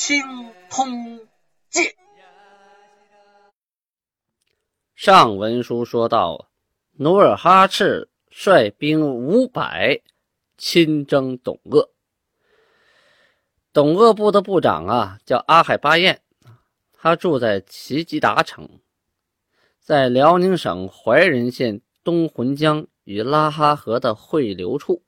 青通剑》。上文书说到，努尔哈赤率兵五百亲征董鄂。董鄂部的部长啊，叫阿海巴彦，他住在齐吉达城，在辽宁省怀仁县东浑江与拉哈河的汇流处。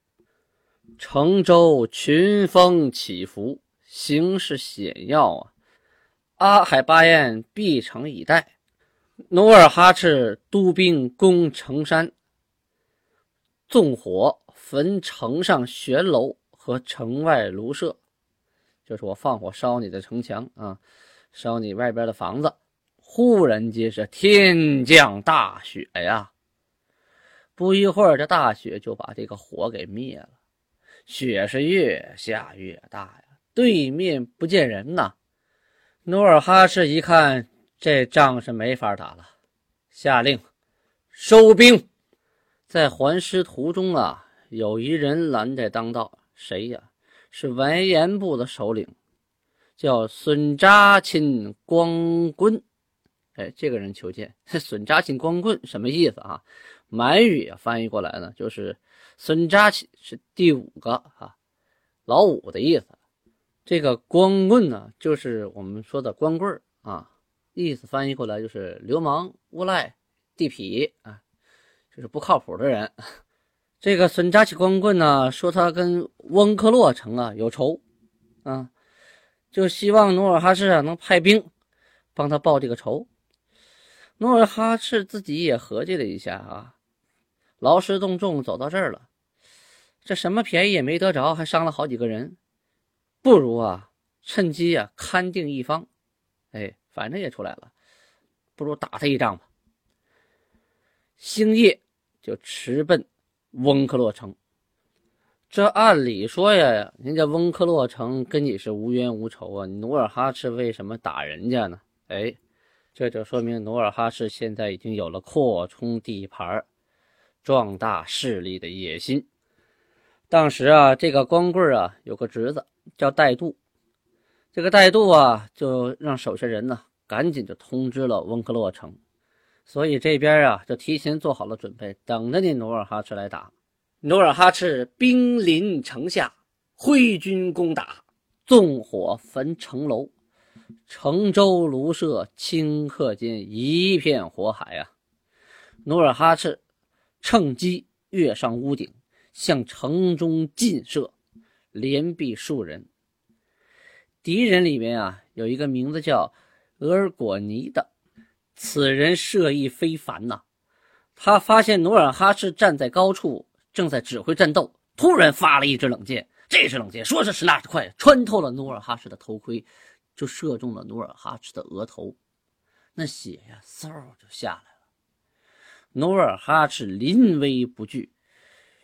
城周群峰起伏，形势险要啊！阿海巴彦闭城以待。努尔哈赤督兵攻城山，纵火焚城上悬楼和城外庐舍，就是我放火烧你的城墙啊，烧你外边的房子。忽然间是天降大雪呀！不一会儿，这大雪就把这个火给灭了。雪是越下越大呀，对面不见人呐。努尔哈赤一看，这仗是没法打了，下令收兵。在还师途中啊，有一人拦在当道，谁呀？是完颜部的首领，叫孙扎钦光棍。哎，这个人求见。孙扎钦光棍什么意思啊？满语啊，翻译过来呢，就是。孙扎钦是第五个啊，老五的意思。这个光棍呢，就是我们说的光棍啊，意思翻译过来就是流氓、无赖、地痞啊，就是不靠谱的人。这个孙扎起光棍呢，说他跟翁克洛城啊有仇啊，就希望努尔哈赤啊能派兵帮他报这个仇。努尔哈赤自己也合计了一下啊，劳师动众走到这儿了。这什么便宜也没得着，还伤了好几个人，不如啊，趁机啊，勘定一方。哎，反正也出来了，不如打他一仗吧。星夜就驰奔翁克洛城。这按理说呀，人家翁克洛城跟你是无冤无仇啊，努尔哈赤为什么打人家呢？哎，这就说明努尔哈赤现在已经有了扩充地盘、壮大势力的野心。当时啊，这个光棍啊有个侄子叫戴度，这个戴度啊就让手下人呢赶紧就通知了温克洛城，所以这边啊就提前做好了准备，等着你努尔哈赤来打。努尔哈赤兵临城下，挥军攻打，纵火焚城楼，城周庐舍顷刻间一片火海啊！努尔哈赤趁机跃上屋顶。向城中进射，连毙数人。敌人里面啊，有一个名字叫额尔果尼的，此人射艺非凡呐。他发现努尔哈赤站在高处，正在指挥战斗，突然发了一支冷箭。这支冷箭说是迟那是快，穿透了努尔哈赤的头盔，就射中了努尔哈赤的额头。那血呀，嗖就下来了。努尔哈赤临危不惧。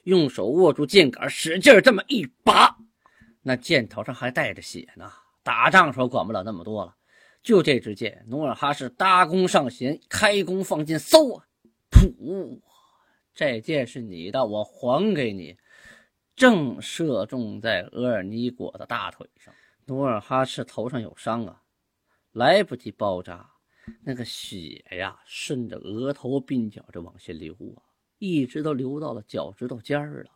用手握住剑杆，使劲这么一拔，那箭头上还带着血呢。打仗时候管不了那么多了，就这支箭，努尔哈赤搭弓上弦，开弓放箭，嗖啊，噗！这箭是你的，我还给你。正射中在额尔尼果的大腿上，努尔哈赤头上有伤啊，来不及包扎，那个血呀，顺着额头鬓角就往下流啊。一直都流到了脚趾头尖儿了，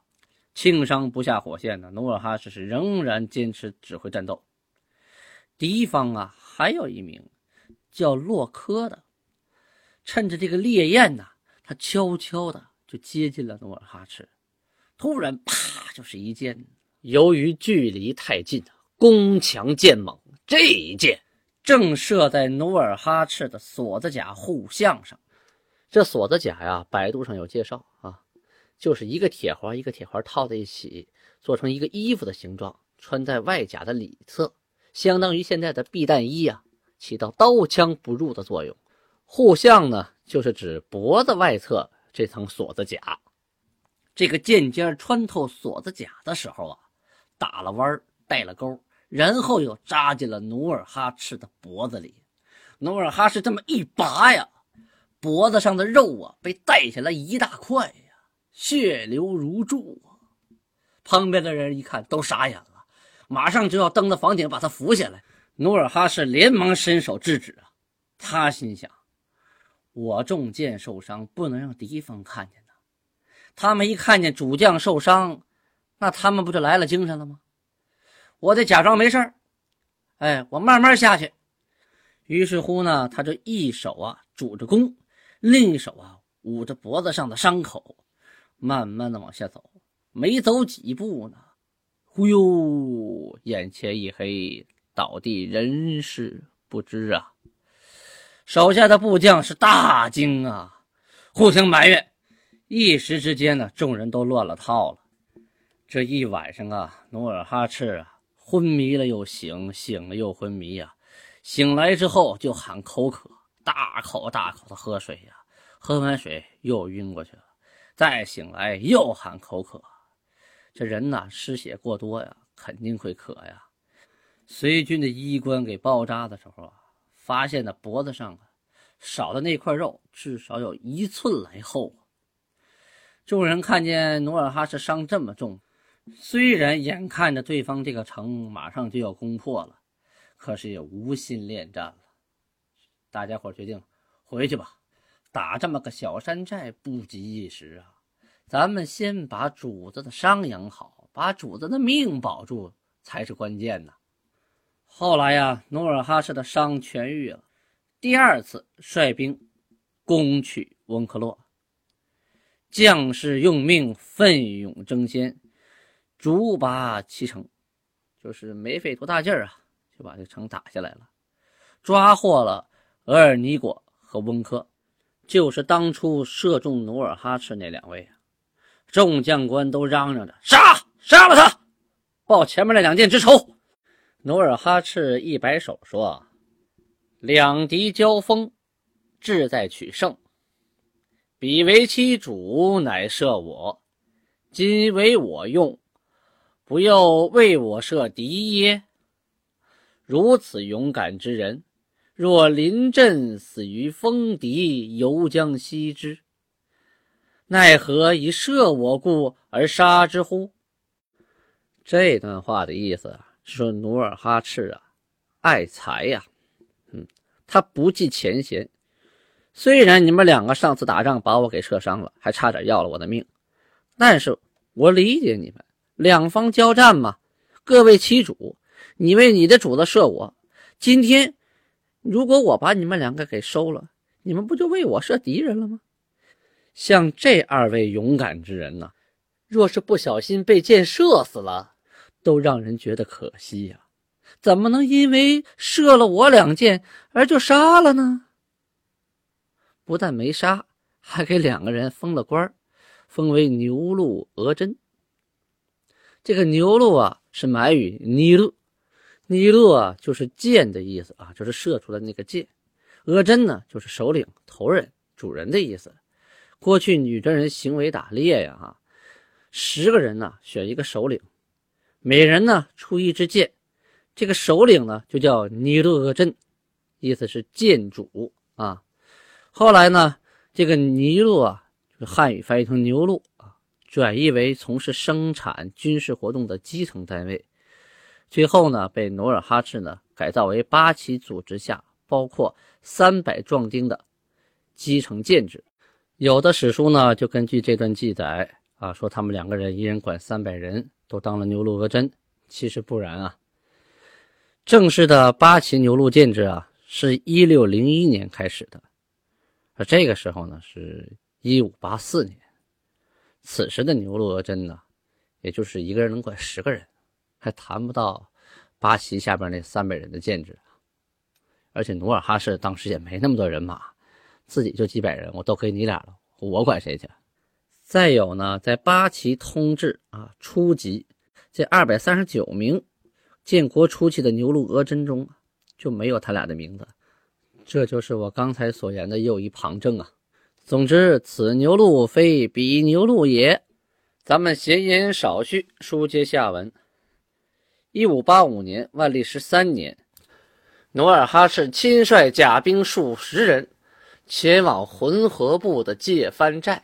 轻伤不下火线呢。努尔哈赤是仍然坚持指挥战斗。敌方啊，还有一名叫洛科的，趁着这个烈焰呢，他悄悄的就接近了努尔哈赤。突然，啪，就是一箭。由于距离太近，弓强箭猛，这一箭正射在努尔哈赤的锁子甲护项上。这锁子甲呀，百度上有介绍啊，就是一个铁环一个铁环套在一起，做成一个衣服的形状，穿在外甲的里侧，相当于现在的避弹衣啊，起到刀枪不入的作用。护项呢，就是指脖子外侧这层锁子甲。这个剑尖穿透锁子甲的时候啊，打了弯带了钩，然后又扎进了努尔哈赤的脖子里。努尔哈赤这么一拔呀，脖子上的肉啊被带下来一大块呀，血流如注啊。旁边的人一看都傻眼了，马上就要登到房顶把他扶下来。努尔哈赤连忙伸手制止啊，他心想。我中箭受伤，不能让敌方看见呐。他们一看见主将受伤，那他们不就来了精神了吗？我得假装没事哎，我慢慢下去。于是乎呢，他就一手啊拄着弓，另一手啊捂着脖子上的伤口，慢慢的往下走。没走几步呢，忽悠，眼前一黑，倒地，人事不知啊。手下的部将是大惊啊，互相埋怨，一时之间呢，众人都乱了套了。这一晚上啊，努尔哈赤啊，昏迷了又醒，醒了又昏迷呀。醒来之后就喊口渴，大口大口的喝水呀，喝完水又晕过去了，再醒来又喊口渴。这人呐，失血过多呀，肯定会渴呀。随军的医官给包扎的时候啊。发现的脖子上啊，少的那块肉至少有一寸来厚。众人看见努尔哈赤伤这么重，虽然眼看着对方这个城马上就要攻破了，可是也无心恋战了。大家伙决定回去吧，打这么个小山寨不急一时啊，咱们先把主子的伤养好，把主子的命保住才是关键呢。后来呀，努尔哈赤的伤痊愈了，第二次率兵攻取温克洛，将士用命，奋勇争先，逐拔其城，就是没费多大劲儿啊，就把这城打下来了，抓获了额尔尼果和温科，就是当初射中努尔哈赤那两位啊。众将官都嚷嚷着杀，杀了他，报前面那两箭之仇。努尔哈赤一摆手说：“两敌交锋，志在取胜。彼为其主，乃射我，今为我用，不又为我射敌耶？如此勇敢之人，若临阵死于锋敌，犹将惜之。奈何以射我故而杀之乎？”这段话的意思啊。说努尔哈赤啊，爱财呀，嗯，他不计前嫌。虽然你们两个上次打仗把我给射伤了，还差点要了我的命，但是我理解你们，两方交战嘛，各为其主。你为你的主子射我，今天如果我把你们两个给收了，你们不就为我射敌人了吗？像这二位勇敢之人呢，若是不小心被箭射死了。都让人觉得可惜呀，怎么能因为射了我两箭而就杀了呢？不但没杀，还给两个人封了官封为牛鹿额真。这个牛鹿啊是满语尼禄，尼禄啊就是箭的意思啊，就是射出的那个箭。额真呢就是首领、头人、主人的意思。过去女真人行为打猎呀，哈，十个人呢选一个首领。每人呢出一支箭，这个首领呢就叫尼禄额真，意思是箭主啊。后来呢，这个尼禄啊，就是汉语翻译成牛鹿啊，转译为从事生产军事活动的基层单位。最后呢，被努尔哈赤呢改造为八旗组织下包括三百壮丁的基层建制。有的史书呢就根据这段记载啊，说他们两个人一人管三百人。都当了牛鹿额真，其实不然啊。正式的八旗牛鹿建制啊，是一六零一年开始的，而这个时候呢，是一五八四年。此时的牛鹿额真呢，也就是一个人能管十个人，还谈不到八旗下边那三百人的建制。而且努尔哈赤当时也没那么多人马，自己就几百人，我都给你俩了，我管谁去？再有呢，在八旗通治啊初级，这二百三十九名建国初期的牛录额真中就没有他俩的名字，这就是我刚才所言的又一旁证啊。总之，此牛录非彼牛录也。咱们闲言少叙，书接下文。一五八五年，万历十三年，努尔哈赤亲率甲兵数十人，前往浑河部的界藩寨。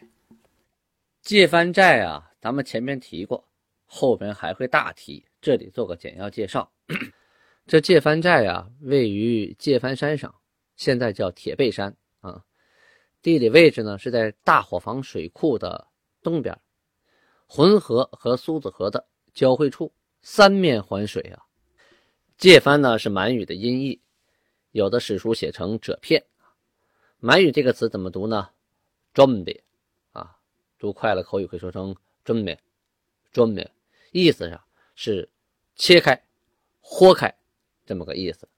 界藩寨啊，咱们前面提过，后边还会大提，这里做个简要介绍。这界藩寨啊，位于界藩山上，现在叫铁背山啊。地理位置呢，是在大伙房水库的东边。浑河和苏子河的交汇处，三面环水啊。界藩呢是满语的音译，有的史书写成褶片。满语这个词怎么读呢？专别啊，读快了口语会说成专别，专别，意思上是切开、豁开这么个意思。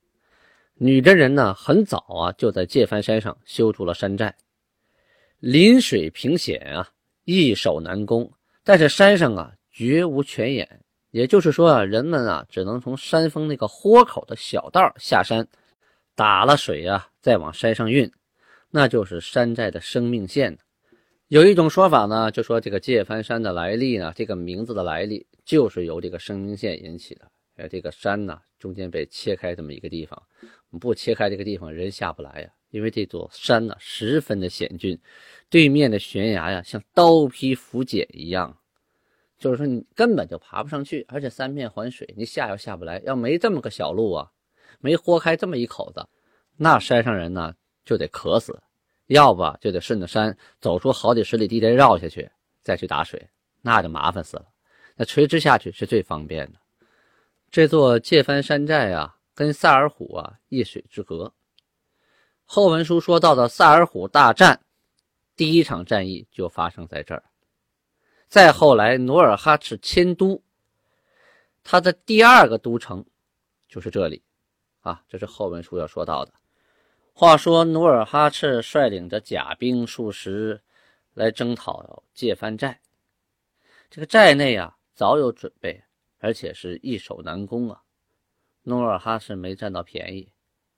女真人呢很早啊就在界藩山上修筑了山寨，临水平险啊，易守难攻。但是山上啊绝无泉眼，也就是说啊，人们啊只能从山峰那个豁口的小道下山，打了水啊再往山上运，那就是山寨的生命线。有一种说法呢，就说这个界藩山的来历呢，这个名字的来历就是由这个生命线引起的。哎，这个山呢中间被切开这么一个地方，不切开这个地方人下不来呀，因为这座山呢十分的险峻。对面的悬崖呀，像刀劈斧剪一样，就是说你根本就爬不上去，而且三面环水，你下又下不来。要没这么个小路啊，没豁开这么一口子，那山上人呢就得渴死，要不就得顺着山走出好几十里地再绕下去，再去打水，那就麻烦死了。那垂直下去是最方便的。这座界藩山寨啊，跟萨尔浒啊一水之隔。后文书说到的萨尔浒大战。第一场战役就发生在这儿，再后来努尔哈赤迁都，他的第二个都城就是这里，啊，这是后文书要说到的。话说努尔哈赤率领着甲兵数十来征讨借藩寨，这个寨内啊早有准备，而且是易守难攻啊。努尔哈赤没占到便宜，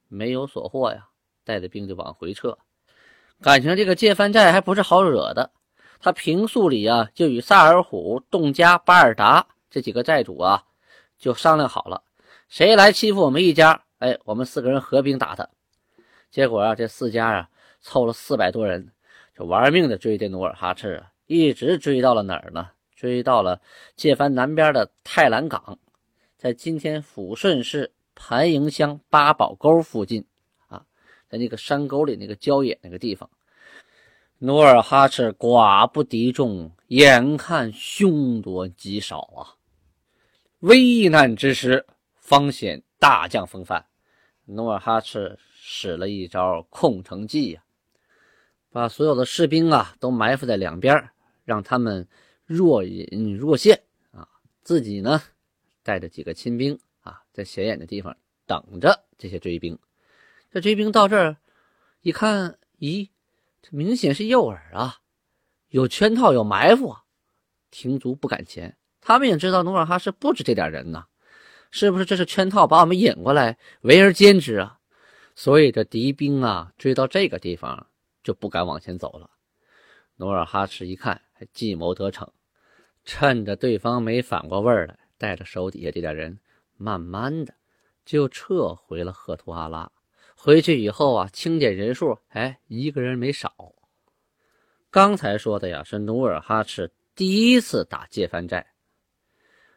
没有所获呀，带着兵就往回撤。感情这个借藩寨还不是好惹的，他平素里啊就与萨尔虎、洞家、巴尔达这几个寨主啊就商量好了，谁来欺负我们一家，哎，我们四个人合兵打他。结果啊，这四家啊凑了四百多人，就玩命的追这努尔哈赤啊，一直追到了哪儿呢？追到了界藩南边的太兰港，在今天抚顺市盘营乡八宝沟附近啊。在那个山沟里，那个郊野那个地方，努尔哈赤寡不敌众，眼看凶多吉少啊！危难之时，方显大将风范。努尔哈赤使了一招空城计呀，把所有的士兵啊都埋伏在两边，让他们若隐若现啊，自己呢带着几个亲兵啊，在显眼的地方等着这些追兵。这追兵到这儿一看，咦，这明显是诱饵啊，有圈套，有埋伏啊！停足不敢前。他们也知道努尔哈赤不止这点人呐，是不是这是圈套，把我们引过来，围而歼之啊？所以这敌兵啊，追到这个地方就不敢往前走了。努尔哈赤一看，还计谋得逞，趁着对方没反过味儿来，带着手底下这点人，慢慢的就撤回了赫图阿拉。回去以后啊，清点人数，哎，一个人没少。刚才说的呀，是努尔哈赤第一次打界藩寨。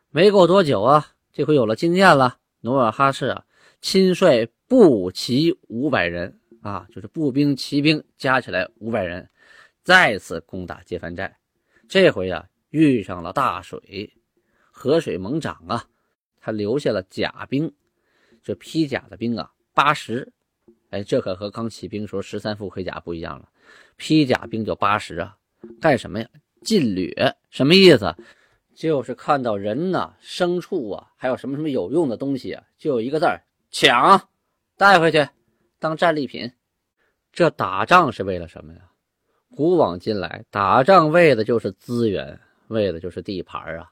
没过多久啊，这回有了经验了，努尔哈赤啊，亲率步骑五百人啊，就是步兵、骑兵加起来五百人，再次攻打界藩寨。这回啊，遇上了大水，河水猛涨啊，他留下了甲兵，这披甲的兵啊，八十。哎，这可和刚起兵时候十三副盔甲不一样了。披甲兵就八十啊，干什么呀？进掠，什么意思？就是看到人呐、牲畜啊，还有什么什么有用的东西啊，就一个字儿抢，带回去当战利品。这打仗是为了什么呀？古往今来，打仗为的就是资源，为的就是地盘啊。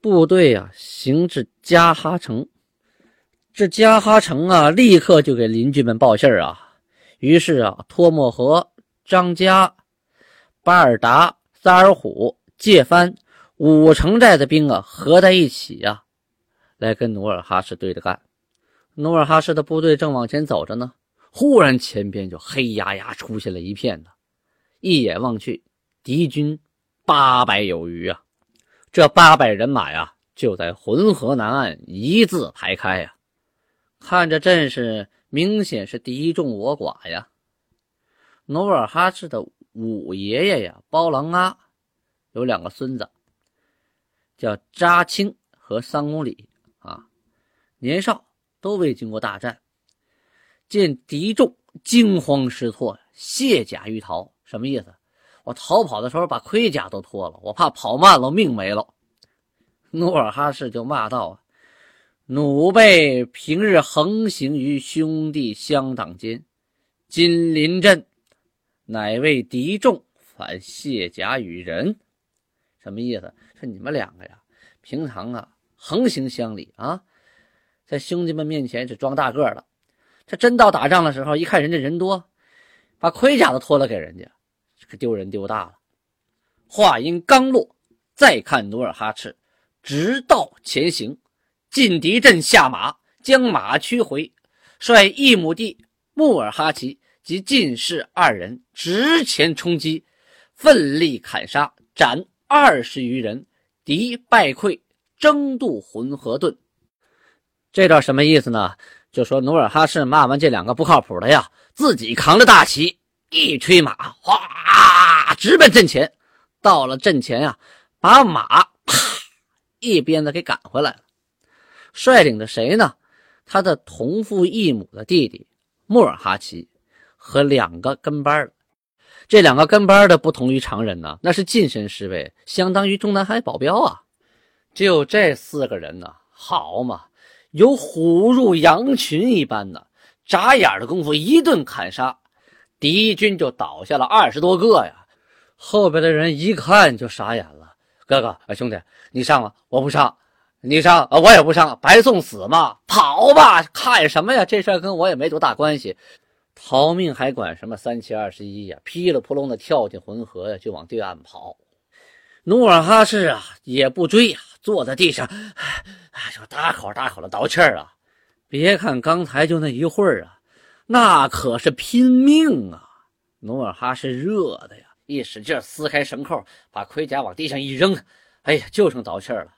部队啊，行至加哈城，这加哈城啊，立刻就给邻居们报信啊。于是啊，托莫和、张家、巴尔达、萨尔虎、介藩五城寨的兵啊，合在一起呀，来跟努尔哈赤对着干。努尔哈赤的部队正往前走着呢，忽然前边就黑压压出现了一片呢，一眼望去，敌军八百有余啊。这八百人马呀，就在浑河南岸一字排开呀。看着阵势，明显是敌众我寡呀。努尔哈赤的五爷爷呀，包郎阿有两个孙子，叫扎青和三公里啊，年少，都未经过大战。见敌众惊慌失措，卸甲欲逃，什么意思？我逃跑的时候把盔甲都脱了，我怕跑慢了命没了。努尔哈赤就骂道。奴辈平日横行于兄弟乡党间，今临阵，乃为敌众，反卸甲与人。什么意思？说你们两个呀，平常啊横行乡里啊，在兄弟们面前是装大个的，这真到打仗的时候，一看人家人多，把盔甲都脱了给人家，这可丢人丢大了。话音刚落，再看努尔哈赤直道前行。进敌阵下马，将马驱回，率一亩地穆尔哈齐及进士二人直前冲击，奋力砍杀，斩二十余人，敌败溃，争渡浑河遁。这段什么意思呢？就说努尔哈赤骂完这两个不靠谱的呀，自己扛着大旗，一吹马，哗，直奔阵前。到了阵前呀，把马啪一鞭子给赶回来了。率领的谁呢？他的同父异母的弟弟穆尔哈齐和两个跟班的。这两个跟班的不同于常人呢，那是近身侍卫，相当于中南海保镖啊。就这四个人呢，好嘛，有虎入羊群一般的，眨眼的功夫一顿砍杀，敌军就倒下了二十多个呀。后边的人一看就傻眼了：“哥哥，兄弟，你上吧，我不上。”你上啊，我也不上，白送死嘛！跑吧，看什么呀？这事跟我也没多大关系，逃命还管什么三七二十一呀？噼里扑隆的跳进浑河呀，就往对岸跑。努尔哈赤啊，也不追呀，坐在地上，哎，就大口大口的倒气儿啊。别看刚才就那一会儿啊，那可是拼命啊！努尔哈赤热的呀，一使劲撕开绳扣，把盔甲往地上一扔，哎呀，就剩倒气儿了。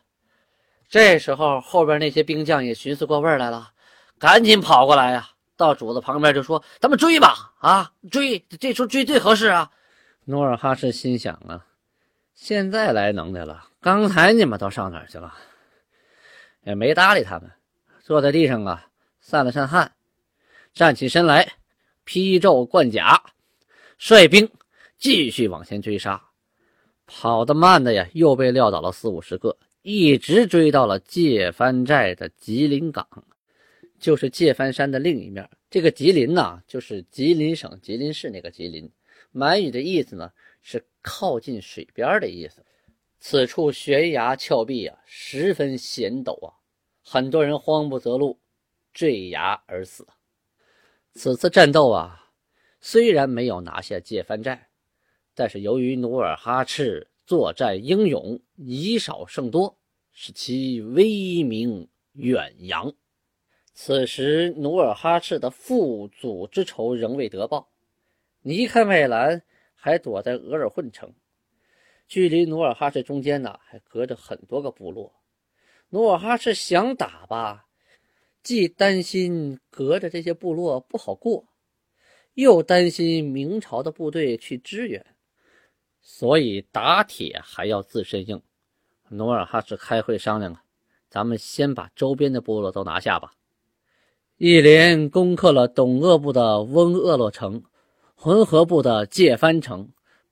这时候，后边那些兵将也寻思过味儿来了，赶紧跑过来呀，到主子旁边就说：“咱们追吧，啊，追！这时候追最合适啊。”努尔哈赤心想啊，现在来能耐了，刚才你们都上哪儿去了？也没搭理他们，坐在地上啊，散了散汗，站起身来，披胄贯甲，率兵继续往前追杀。跑得慢的呀，又被撂倒了四五十个。一直追到了界藩寨的吉林港，就是界藩山的另一面。这个吉林呢，就是吉林省吉林市那个吉林。满语的意思呢，是靠近水边的意思。此处悬崖峭壁啊，十分险陡啊，很多人慌不择路，坠崖而死。此次战斗啊，虽然没有拿下界藩寨，但是由于努尔哈赤作战英勇，以少胜多。使其威名远扬。此时，努尔哈赤的父祖之仇仍未得报。尼堪外兰还躲在额尔混城，距离努尔哈赤中间呢，还隔着很多个部落。努尔哈赤想打吧，既担心隔着这些部落不好过，又担心明朝的部队去支援，所以打铁还要自身硬。努尔哈赤开会商量啊，咱们先把周边的部落都拿下吧。一连攻克了董鄂部的翁鄂洛城、浑河部的界藩城、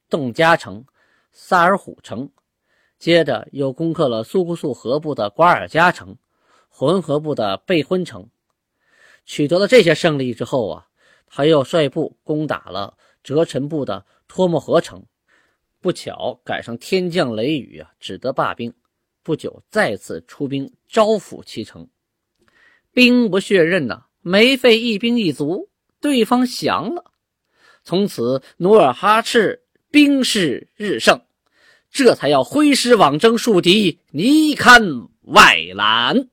邓家城、萨尔虎城，接着又攻克了苏姑素河部的瓜尔佳城、浑河部的贝婚城。取得了这些胜利之后啊，他又率部攻打了哲臣部的托木河城。不巧赶上天降雷雨啊，只得罢兵。不久再次出兵招抚七城。兵不血刃呐，没费一兵一卒，对方降了。从此努尔哈赤兵势日盛，这才要挥师往征树敌，尼堪外兰。